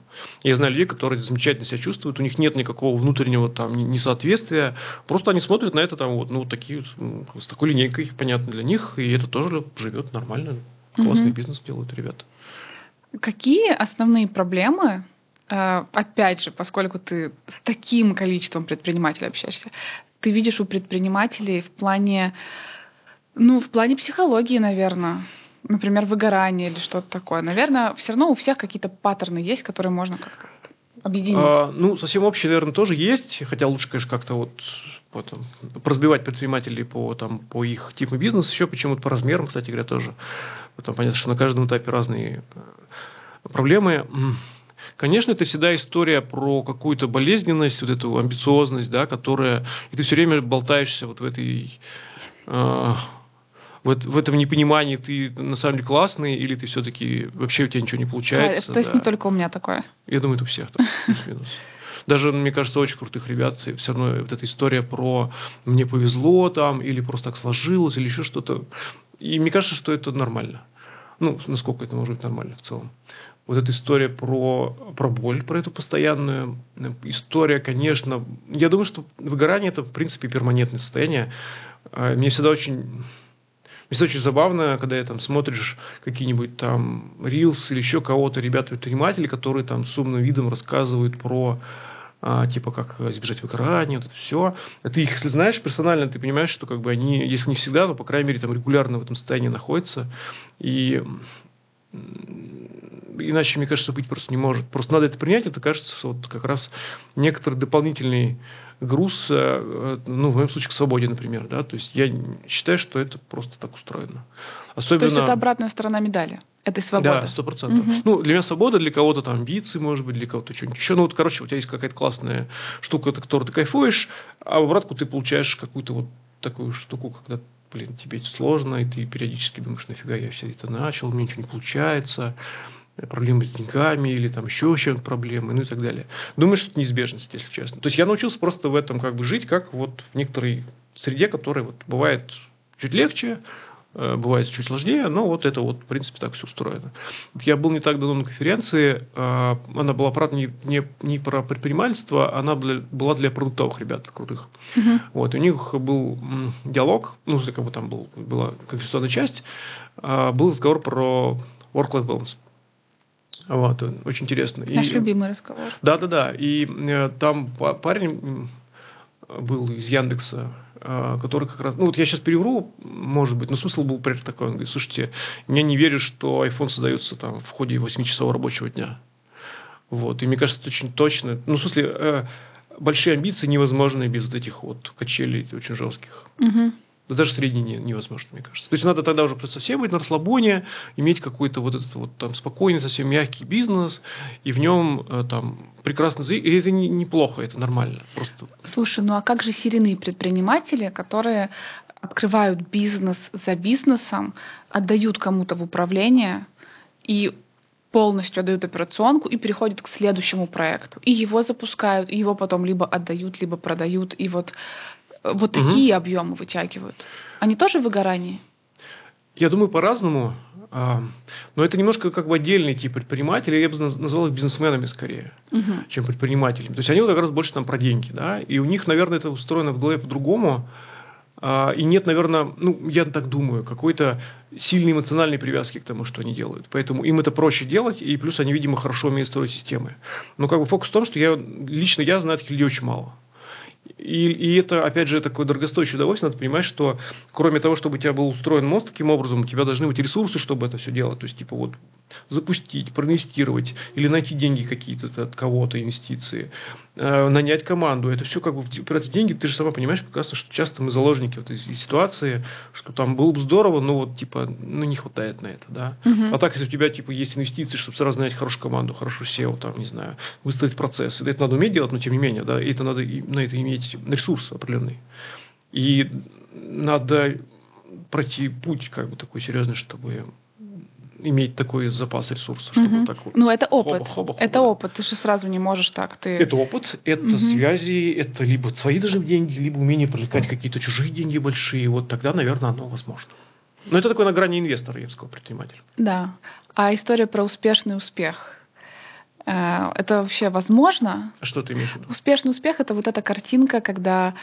Я знаю людей, которые замечательно себя чувствуют, у них нет никакого внутреннего там несоответствия, просто они смотрят на это там вот, ну, такие, ну, с такой линейкой, понятно для них, и это тоже живет нормально, классный угу. бизнес делают ребята. Какие основные проблемы э, опять же, поскольку ты с таким количеством предпринимателей общаешься, ты видишь у предпринимателей в плане, ну, в плане психологии, наверное, например, выгорание или что-то такое. Наверное, все равно у всех какие-то паттерны есть, которые можно как-то объединить. А, ну, совсем общие, наверное, тоже есть, хотя лучше, конечно, как-то вот потом разбивать предпринимателей по, там, по их типу бизнеса, еще почему-то по размерам, кстати говоря, тоже. Потом понятно, что на каждом этапе разные э, проблемы. Конечно, это всегда история про какую-то болезненность, вот эту амбициозность, да, которая... И ты все время болтаешься вот в этой... Э, вот в этом непонимании ты на самом деле классный, или ты все-таки вообще у тебя ничего не получается. А, то есть да. не только у меня такое. Я думаю, это у всех так. Даже, мне кажется, очень крутых ребят, все равно вот эта история про мне повезло там, или просто так сложилось, или еще что-то. И мне кажется, что это нормально. Ну, насколько это может быть нормально в целом вот эта история про, про боль, про эту постоянную история, конечно, я думаю, что выгорание это, в принципе, перманентное состояние. А, мне всегда очень мне всегда очень забавно, когда я там смотришь какие-нибудь там рилс или еще кого-то, ребята-предприниматели, которые там с умным видом рассказывают про а, типа как избежать выгорания, вот это все. А ты их, если знаешь персонально, ты понимаешь, что как бы они, если не всегда, то по крайней мере там регулярно в этом состоянии находятся. И иначе, мне кажется, быть просто не может. Просто надо это принять, это кажется вот как раз некоторый дополнительный груз, э, ну, в моем случае, к свободе, например, да, то есть я считаю, что это просто так устроено. Особенно... То есть это обратная сторона медали этой свободы. Да, сто процентов. Угу. Ну, для меня свобода, для кого-то там амбиции, может быть, для кого-то что-нибудь еще. Ну, вот, короче, у тебя есть какая-то классная штука, от которой ты кайфуешь, а в обратку ты получаешь какую-то вот такую штуку, когда блин, тебе сложно, и ты периодически думаешь, нафига я все это начал, мне ничего не получается, проблемы с деньгами или там еще чем-то проблемы, ну и так далее. Думаю, что это неизбежность, если честно. То есть я научился просто в этом как бы жить, как вот в некоторой среде, которая вот бывает чуть легче, Э, бывает чуть сложнее, но вот это вот, в принципе, так все устроено. Я был не так давно на конференции, э, она была, правда, не, не, не про предпринимательство, она была для продуктовых ребят крутых. Uh-huh. Вот, у них был диалог, ну, как бы там был, была конференционная часть, э, был разговор про work-life balance. Вот, очень интересно. Наш и, любимый разговор. Да-да-да, и там парень был из Яндекса, а, который как раз... Ну, вот я сейчас перевру, может быть, но смысл был примерно такой. Он говорит, слушайте, я не верю, что iPhone создается там в ходе 8-часового рабочего дня. Вот. И мне кажется, это очень точно. Ну, в смысле, э, большие амбиции невозможны без вот этих вот качелей очень жестких. Угу. Да даже средний не, невозможно, мне кажется. То есть надо тогда уже просто совсем быть на расслабоне, иметь какой-то вот этот вот там спокойный, совсем мягкий бизнес, и в нем э, там прекрасно... И это не, неплохо, это нормально. Просто... Слушай, ну а как же серийные предприниматели, которые открывают бизнес за бизнесом, отдают кому-то в управление и полностью отдают операционку и переходят к следующему проекту. И его запускают, и его потом либо отдают, либо продают. И вот вот угу. такие объемы вытягивают. Они тоже в выгорании? Я думаю, по-разному. А, но это немножко как бы отдельный тип предпринимателей. Я бы назвал их бизнесменами скорее, угу. чем предпринимателями. То есть они вот как раз больше там про деньги. Да? И у них, наверное, это устроено в голове по-другому. А, и нет, наверное, ну, я так думаю, какой-то сильной эмоциональной привязки к тому, что они делают. Поэтому им это проще делать, и плюс они, видимо, хорошо умеют строить системы. Но как бы фокус в том, что я лично я знаю таких людей очень мало. И, и это, опять же, такое дорогостоящее удовольствие. Надо понимать, что кроме того, чтобы у тебя был устроен мост таким образом, у тебя должны быть ресурсы, чтобы это все делать. То есть, типа, вот запустить, проинвестировать или найти деньги какие-то от кого-то, инвестиции, э, нанять команду. Это все как бы упираться деньги. Ты же сама понимаешь прекрасно, что часто мы заложники вот этой ситуации, что там было бы здорово, но вот типа, ну не хватает на это, да. Угу. А так, если у тебя типа есть инвестиции, чтобы сразу нанять хорошую команду, хорошую SEO, там, не знаю, выстроить процесс, это надо уметь делать, но тем не менее, да, и это надо на это иметь ресурс определенный. И надо пройти путь как бы такой серьезный, чтобы иметь такой запас ресурсов, чтобы угу. так вот. Ну, это опыт. Хоба, хоба, хоба, это да. опыт. Ты же сразу не можешь так. Ты... Это опыт, это угу. связи, это либо свои даже деньги, либо умение привлекать какие-то чужие деньги большие. Вот тогда, наверное, оно возможно. Но это такой на грани инвестора, я бы сказал, предприниматель. Да. А история про успешный успех. Э, это вообще возможно? А что ты имеешь в виду? Успешный успех это вот эта картинка, когда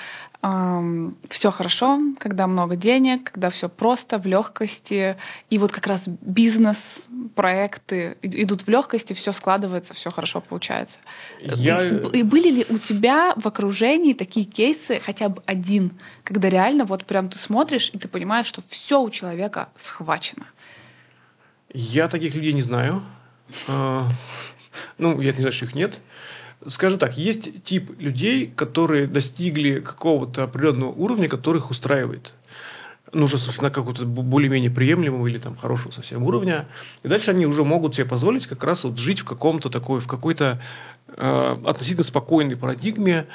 эм, все хорошо, когда много денег, когда все просто в легкости, и вот как раз бизнес, проекты идут в легкости, все складывается, все хорошо получается. Я... И, и были ли у тебя в окружении такие кейсы, хотя бы один, когда реально вот прям ты смотришь и ты понимаешь, что все у человека схвачено? Я таких людей не знаю. Ну, я не знаю, что их нет. Скажу так, есть тип людей, которые достигли какого-то определенного уровня, который их устраивает. Ну, уже, собственно, какого-то более-менее приемлемого или там хорошего совсем уровня. И дальше они уже могут себе позволить как раз вот жить в каком-то такой, в какой-то э, относительно спокойной парадигме,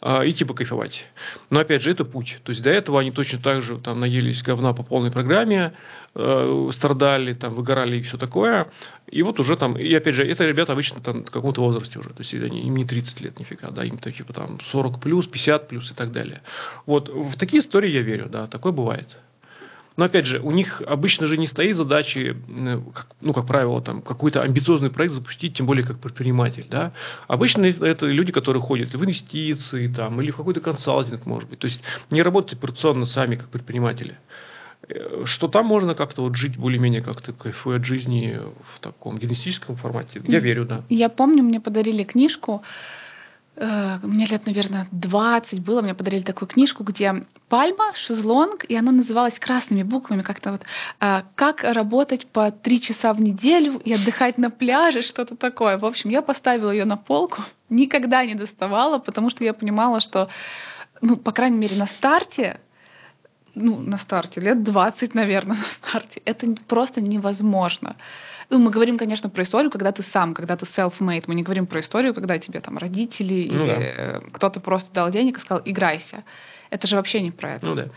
и типа кайфовать. Но опять же, это путь. То есть до этого они точно так же там наелись говна по полной программе, э, страдали, там, выгорали и все такое. И вот уже там, и опять же, это ребята обычно там в каком-то возрасте уже. То есть они, им не 30 лет нифига, да, им типа там 40 плюс, 50 плюс и так далее. Вот в такие истории я верю, да, такое бывает. Но опять же, у них обычно же не стоит задачи, э, ну, как правило, там, какой-то амбициозный проект запустить, тем более как предприниматель. Да? Обычно это люди, которые ходят в инвестиции там, или в какой-то консалтинг, может быть. То есть не работают операционно сами, как предприниматели э, что там можно как-то вот жить более-менее как-то кайфуя от жизни в таком генетическом формате. Я верю, да. Я помню, мне подарили книжку мне лет, наверное, 20 было, мне подарили такую книжку, где пальма, шезлонг, и она называлась красными буквами как-то вот э, «Как работать по три часа в неделю и отдыхать на пляже», что-то такое. В общем, я поставила ее на полку, никогда не доставала, потому что я понимала, что, ну, по крайней мере, на старте ну, на старте, лет 20, наверное, на старте. Это просто невозможно. Ну, мы говорим, конечно, про историю, когда ты сам, когда ты self-made. Мы не говорим про историю, когда тебе там родители ну, или да. Кто-то просто дал денег и сказал, играйся. Это же вообще не про это. Ну да.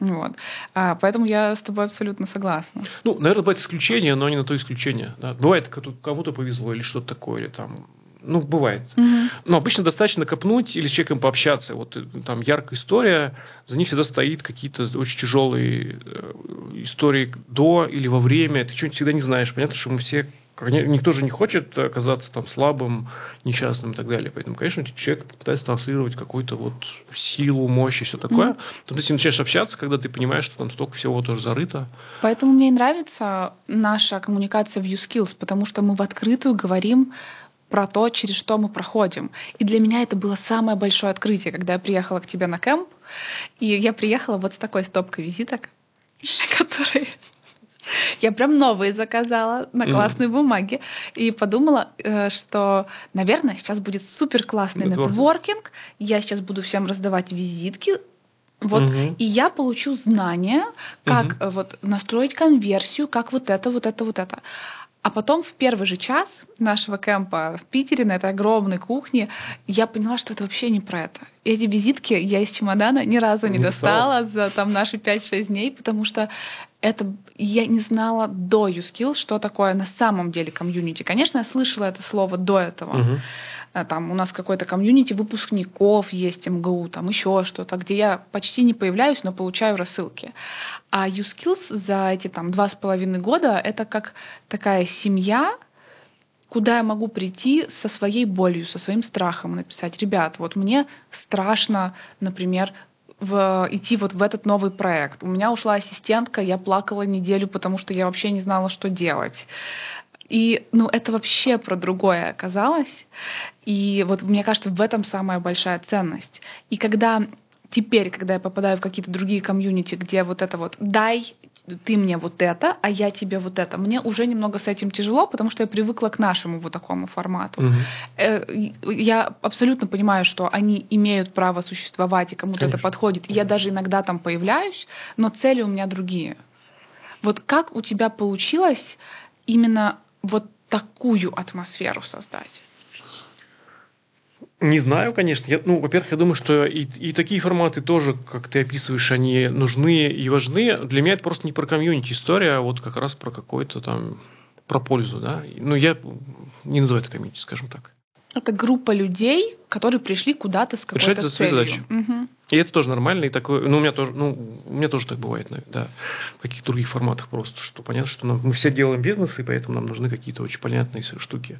Вот. А, поэтому я с тобой абсолютно согласна. Ну, наверное, бывает исключение, но не на то исключение. Да. Бывает, кому-то повезло или что-то такое, или там ну, бывает. Угу. Но обычно достаточно копнуть или с человеком пообщаться. Вот э, там яркая история, за ней всегда стоит какие-то очень тяжелые э, истории до или во время. Ты что-нибудь всегда не знаешь. Понятно, что мы все Никто же не хочет оказаться там слабым, несчастным и так далее. Поэтому, конечно, человек пытается транслировать какую-то вот силу, мощь и все такое. Mm-hmm. Потом ты с ним начинаешь общаться, когда ты понимаешь, что там столько всего тоже зарыто. Поэтому мне и нравится наша коммуникация в YouSkills, потому что мы в открытую говорим про то, через что мы проходим. И для меня это было самое большое открытие, когда я приехала к тебе на кемп, и я приехала вот с такой стопкой визиток, которые я прям новые заказала на классной mm. бумаге и подумала, э, что, наверное, сейчас будет супер классный нетворкинг. Я сейчас буду всем раздавать визитки Вот, угу. и я получу знания, как угу. вот настроить конверсию, как вот это, вот это, вот это. А потом в первый же час нашего кемпа в Питере на этой огромной кухне я поняла, что это вообще не про это. Эти визитки я из чемодана ни разу не, не достала за там наши 5-6 дней, потому что это я не знала до YouSkills, что такое на самом деле комьюнити. Конечно, я слышала это слово до этого. Угу. Э, там у нас какой-то комьюнити выпускников есть МГУ, там еще что-то, где я почти не появляюсь, но получаю рассылки. А USkills за эти там два с половиной года это как такая семья, куда я могу прийти со своей болью, со своим страхом, написать, ребят, вот мне страшно, например, в, идти вот в этот новый проект. У меня ушла ассистентка, я плакала неделю, потому что я вообще не знала, что делать. И, ну, это вообще про другое оказалось. И вот мне кажется, в этом самая большая ценность. И когда теперь, когда я попадаю в какие-то другие комьюнити, где вот это вот «дай ты мне вот это, а я тебе вот это», мне уже немного с этим тяжело, потому что я привыкла к нашему вот такому формату. Угу. Я абсолютно понимаю, что они имеют право существовать, и кому-то это подходит. Я даже иногда там появляюсь, но цели у меня другие. Вот как у тебя получилось именно вот такую атмосферу создать? Не знаю, конечно. Я, ну, во-первых, я думаю, что и, и такие форматы тоже, как ты описываешь, они нужны и важны. Для меня это просто не про комьюнити история, а вот как раз про какой-то там про пользу, да. Ну, я не называю это комьюнити, скажем так. Это группа людей, которые пришли куда-то с какой-то Решать целью. свои задачи. Угу. И это тоже нормально, и такое, ну, у меня тоже, ну, у меня тоже так бывает, да, в каких-то других форматах просто, что понятно, что нам, мы все делаем бизнес, и поэтому нам нужны какие-то очень понятные штуки.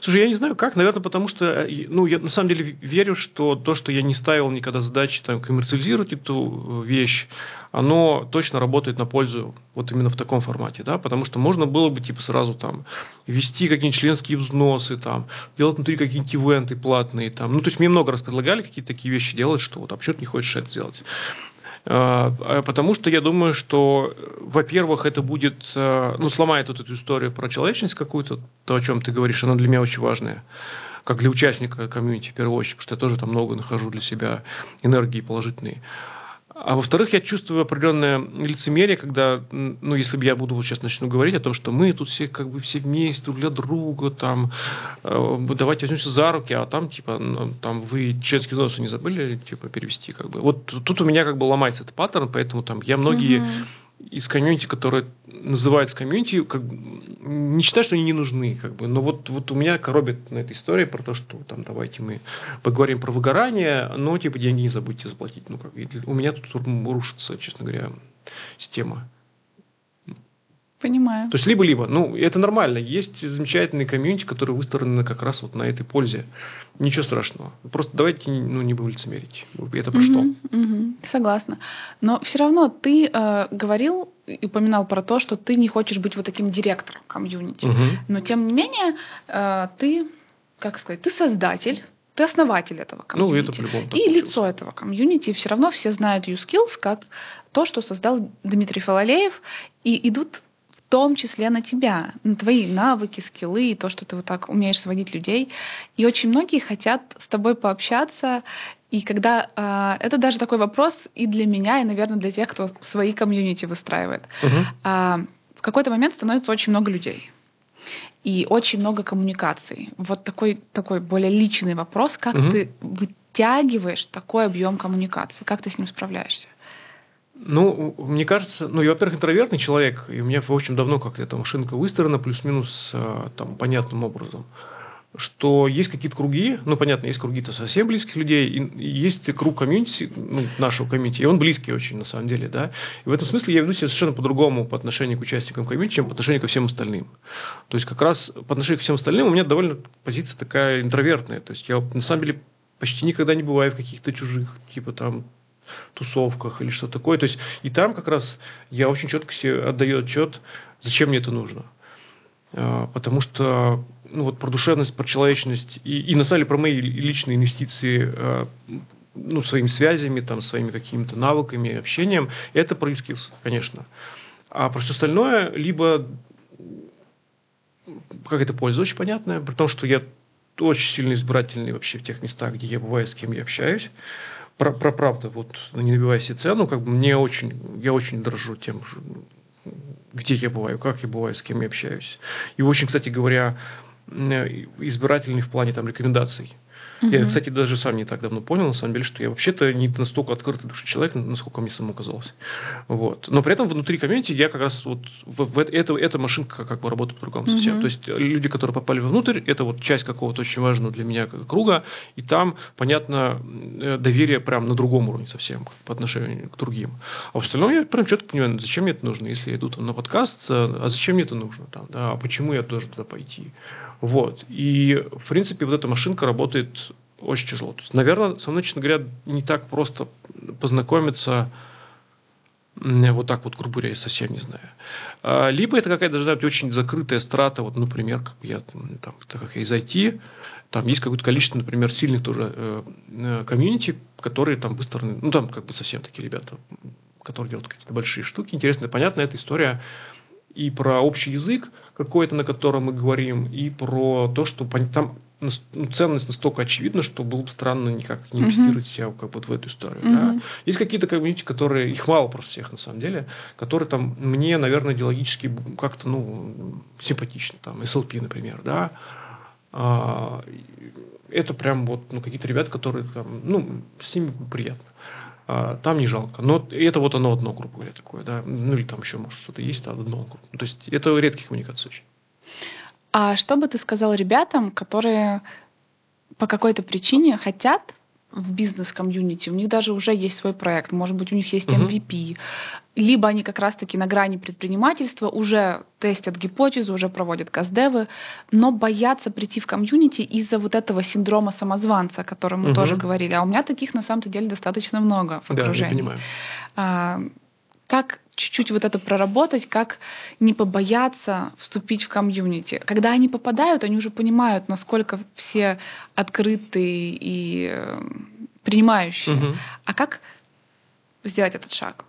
Слушай, я не знаю как, наверное, потому что, э, ну, я на самом деле верю, что то, что я не ставил никогда задачи там, коммерциализировать эту э, вещь, оно точно работает на пользу вот именно в таком формате, да, потому что можно было бы типа сразу там вести какие-нибудь членские взносы, там, делать внутри какие-нибудь ивенты платные, там, ну, то есть мне много раз предлагали какие-то такие вещи делать, что вот, а почему ты не хочешь это сделать? А, а потому что я думаю, что, во-первых, это будет, а, ну, сломает вот эту историю про человечность какую-то, то, о чем ты говоришь, она для меня очень важная как для участника комьюнити в первую очередь, потому что я тоже там много нахожу для себя энергии положительной. А во-вторых, я чувствую определенное лицемерие, когда, ну, если бы я буду вот сейчас начну говорить о том, что мы тут все как бы все вместе для друга, там, э, давайте возьмемся за руки, а там, типа, там, вы членские взносы не забыли, типа, перевести, как бы. Вот тут у меня как бы ломается этот паттерн, поэтому там я многие угу из комьюнити, которые называются комьюнити, как, не считаю, что они не нужны, как бы, но вот, вот у меня коробит на этой истории про то, что там давайте мы поговорим про выгорание, но типа деньги не забудьте заплатить. Ну, как, у меня тут рушится, честно говоря, система. Понимаю. То есть либо-либо. Ну, это нормально. Есть замечательные комьюнити, которые выстроены как раз вот на этой пользе. Ничего страшного. Просто давайте ну, не будем лицемерить. Это про что? Согласна. Но все равно ты э, говорил и упоминал про то, что ты не хочешь быть вот таким директором комьюнити. Угу. Но тем не менее, э, ты, как сказать, ты создатель ты основатель этого комьюнити. Ну, это по-любому. И получилось. лицо этого комьюнити. И все равно все знают YouSkills как то, что создал Дмитрий Фалалеев. И идут том числе на тебя, на твои навыки, скиллы, и то, что ты вот так умеешь сводить людей. И очень многие хотят с тобой пообщаться. И когда э, это даже такой вопрос и для меня, и, наверное, для тех, кто свои комьюнити выстраивает. Угу. Э, в какой-то момент становится очень много людей и очень много коммуникаций. Вот такой, такой более личный вопрос, как угу. ты вытягиваешь такой объем коммуникации, как ты с ним справляешься? Ну, мне кажется, ну, я, во-первых, интровертный человек, и у меня, в общем, давно как-то эта машинка выстроена плюс-минус а, там понятным образом что есть какие-то круги, ну, понятно, есть круги-то совсем близких людей, и есть круг комьюнити, ну, нашего комьюнити, и он близкий очень, на самом деле, да, и в этом смысле я веду себя совершенно по-другому по отношению к участникам комьюнити, чем по отношению ко всем остальным. То есть, как раз по отношению ко всем остальным у меня довольно позиция такая интровертная, то есть, я, на самом деле, почти никогда не бываю в каких-то чужих, типа, там, тусовках или что такое. То есть и там как раз я очень четко себе отдаю отчет, зачем мне это нужно. А, потому что ну, вот про душевность, про человечность и, и на самом деле про мои личные инвестиции а, ну, своими связями, там, своими какими-то навыками, общением, это про skills, конечно. А про все остальное, либо какая-то польза очень понятная, при том, что я очень сильно избирательный вообще в тех местах, где я бываю, с кем я общаюсь. Про, про правда, вот не набивая себе цену, как бы мне очень, я очень дорожу тем, где я бываю, как я бываю, с кем я общаюсь. И очень, кстати говоря, избирательный в плане там рекомендаций. Угу. Я, кстати, даже сам не так давно понял, на самом деле, что я вообще-то не настолько открытый души человек, насколько мне самому казалось. Вот. Но при этом внутри комьюнити я как раз вот в, в, это, эта машинка как бы работает по-другому угу. совсем. То есть люди, которые попали внутрь, это вот часть какого-то очень важного для меня круга, и там, понятно, э, доверие прям на другом уровне совсем по отношению к другим. А в остальном я прям четко понимаю, зачем мне это нужно, если я иду там на подкаст, э, а зачем мне это нужно, там, да, а почему я должен туда пойти. Вот. И, в принципе, вот эта машинка работает очень тяжело. То есть, наверное, со мной, честно говоря, не так просто познакомиться вот так вот, грубо говоря, я совсем не знаю. А, либо это какая-то должна быть очень закрытая страта, вот, например, как я, там, так как я из IT, там есть какое-то количество, например, сильных тоже э, э, комьюнити, которые там быстро, ну, там как бы совсем такие ребята, которые делают какие-то большие штуки. Интересно, понятно, эта история и про общий язык какой-то, на котором мы говорим, и про то, что там ну, ценность настолько очевидна, что было бы странно никак не инвестировать себя как бы, вот в эту историю. Uh-huh. Да? Есть какие-то комьюнити, которые, их мало просто всех на самом деле, которые там мне, наверное, идеологически как-то ну, симпатичны. Там, SLP, например, да. А, это прям вот ну, какие-то ребята, которые там, ну, с ними приятно. А, там не жалко. Но это вот оно одно, грубо говоря, такое, да. Ну или там еще, может, что-то есть, а одно. То есть это редкие коммуникации очень. А что бы ты сказал ребятам, которые по какой-то причине хотят в бизнес-комьюнити, у них даже уже есть свой проект, может быть, у них есть MVP, uh-huh. либо они как раз-таки на грани предпринимательства, уже тестят гипотезу, уже проводят каздевы, но боятся прийти в комьюнити из-за вот этого синдрома самозванца, о котором мы uh-huh. тоже говорили. А у меня таких на самом-то деле достаточно много в окружении. Да, я понимаю. А, как чуть-чуть вот это проработать, как не побояться вступить в комьюнити. Когда они попадают, они уже понимают, насколько все открытые и э, принимающие. Угу. А как сделать этот шаг?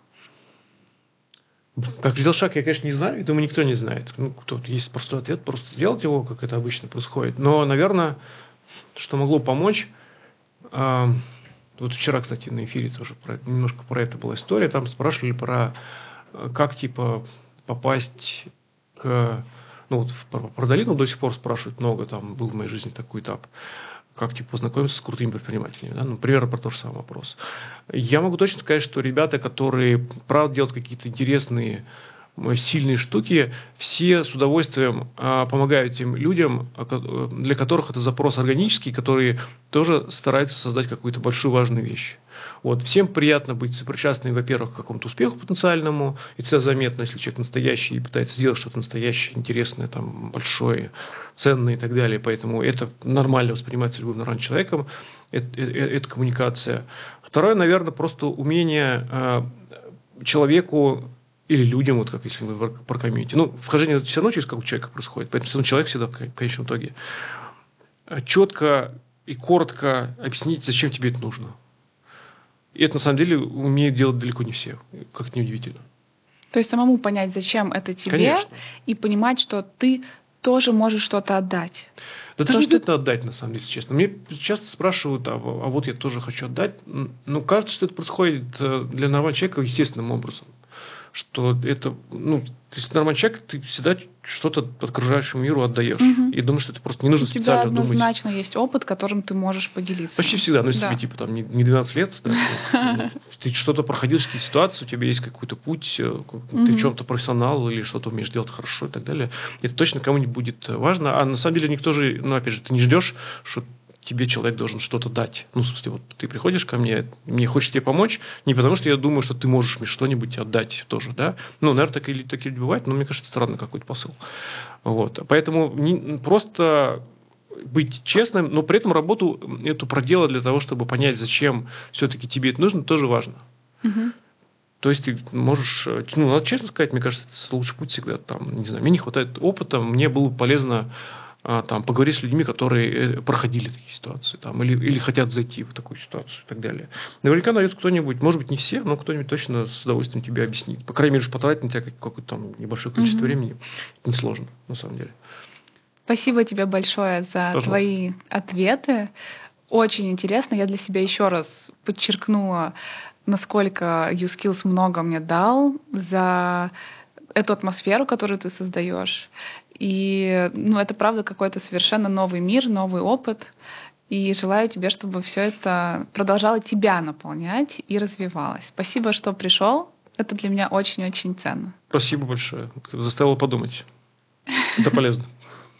Как сделать шаг, я, конечно, не знаю, и думаю, никто не знает. Ну, тут есть простой ответ, просто сделать его, как это обычно происходит. Но, наверное, что могло помочь, э, вот вчера, кстати, на эфире тоже про, немножко про это была история, там спрашивали про как типа попасть к... Ну вот про, про долину до сих пор спрашивают много, там был в моей жизни такой этап как типа познакомиться с крутыми предпринимателями. Да? Ну, примерно про тот же самый вопрос. Я могу точно сказать, что ребята, которые правда делают какие-то интересные сильные штуки, все с удовольствием а, помогают тем людям, а, для которых это запрос органический, которые тоже стараются создать какую-то большую важную вещь. Вот. Всем приятно быть сопричастным, во-первых, к какому-то успеху потенциальному, и это заметно, если человек настоящий и пытается сделать что-то настоящее, интересное, там, большое, ценное и так далее. Поэтому это нормально воспринимается любым нормальным человеком, это, это, это коммуникация. Второе, наверное, просто умение э, человеку или людям, вот как если мы про комьюнити. Ну, вхождение все равно через какого человека происходит, поэтому все равно человек всегда в конечном итоге четко и коротко объяснить, зачем тебе это нужно. И это на самом деле умеют делать далеко не все, как неудивительно. То есть самому понять, зачем это тебе, Конечно. и понимать, что ты тоже можешь что-то отдать. Да даже не обязательно отдать, на самом деле, честно. Мне часто спрашивают, а, а вот я тоже хочу отдать. Ну, кажется, что это происходит э, для нормального человека естественным образом что это, ну, ты нормальный человек, ты всегда что-то окружающему миру отдаешь. Угу. И думаешь, что это просто не нужно У специально тебя однозначно думать. есть опыт, которым ты можешь поделиться. Почти всегда. Ну, если да. тебе, типа, там, не 12 лет, да, ты что-то проходил, какие ситуации, у тебя есть какой-то путь, э, ты в чем-то профессионал или что-то умеешь делать хорошо и так далее. Это точно кому-нибудь будет важно. А на самом деле никто же, ну, опять же, ты не ждешь, что тебе человек должен что-то дать. Ну, в смысле, вот ты приходишь ко мне, мне хочешь тебе помочь, не потому что я думаю, что ты можешь мне что-нибудь отдать тоже, да. Ну, наверное, так или такие люди бывают, но мне кажется, странно какой-то посыл. Вот. Поэтому не, просто быть честным, но при этом работу эту проделать для того, чтобы понять, зачем все-таки тебе это нужно, тоже важно. Угу. То есть ты можешь, ну, надо честно сказать, мне кажется, это лучший путь всегда. Там, не знаю, мне не хватает опыта, мне было полезно там, поговорить с людьми, которые э, проходили такие ситуации, там, или, или хотят зайти в такую ситуацию и так далее. Наверняка найдется кто-нибудь, может быть, не все, но кто-нибудь точно с удовольствием тебе объяснит. По крайней мере, потратить на тебя какое-то там небольшое количество mm-hmm. времени несложно, на самом деле. Спасибо тебе большое за Пожалуйста. твои ответы очень интересно. Я для себя еще раз подчеркнула, насколько YouSkills много мне дал за эту атмосферу, которую ты создаешь. И ну, это правда какой-то совершенно новый мир, новый опыт. И желаю тебе, чтобы все это продолжало тебя наполнять и развивалось. Спасибо, что пришел. Это для меня очень-очень ценно. Спасибо большое. Заставил подумать. Это полезно.